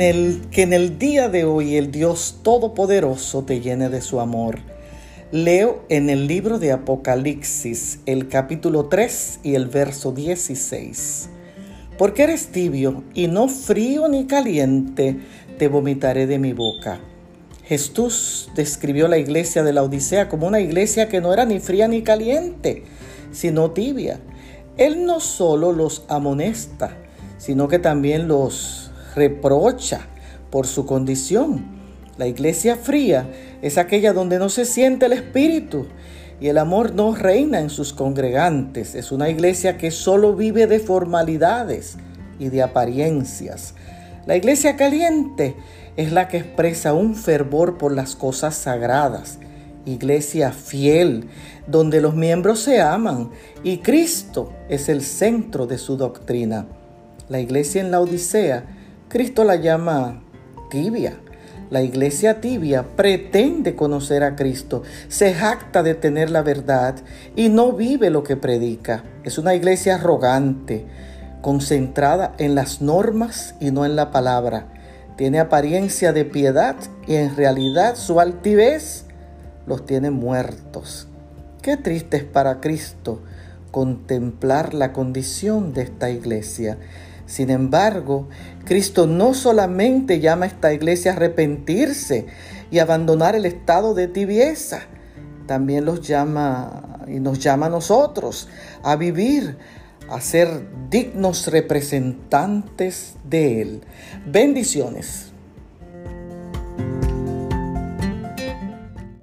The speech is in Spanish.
que en el día de hoy el Dios Todopoderoso te llene de su amor. Leo en el libro de Apocalipsis el capítulo 3 y el verso 16. Porque eres tibio y no frío ni caliente, te vomitaré de mi boca. Jesús describió la iglesia de la Odisea como una iglesia que no era ni fría ni caliente, sino tibia. Él no solo los amonesta, sino que también los reprocha por su condición. La iglesia fría es aquella donde no se siente el espíritu y el amor no reina en sus congregantes. Es una iglesia que solo vive de formalidades y de apariencias. La iglesia caliente es la que expresa un fervor por las cosas sagradas. Iglesia fiel, donde los miembros se aman y Cristo es el centro de su doctrina. La iglesia en la Odisea Cristo la llama tibia. La iglesia tibia pretende conocer a Cristo, se jacta de tener la verdad y no vive lo que predica. Es una iglesia arrogante, concentrada en las normas y no en la palabra. Tiene apariencia de piedad y en realidad su altivez los tiene muertos. Qué triste es para Cristo contemplar la condición de esta iglesia. Sin embargo, Cristo no solamente llama a esta iglesia a arrepentirse y abandonar el estado de tibieza, también los llama y nos llama a nosotros a vivir, a ser dignos representantes de Él. Bendiciones.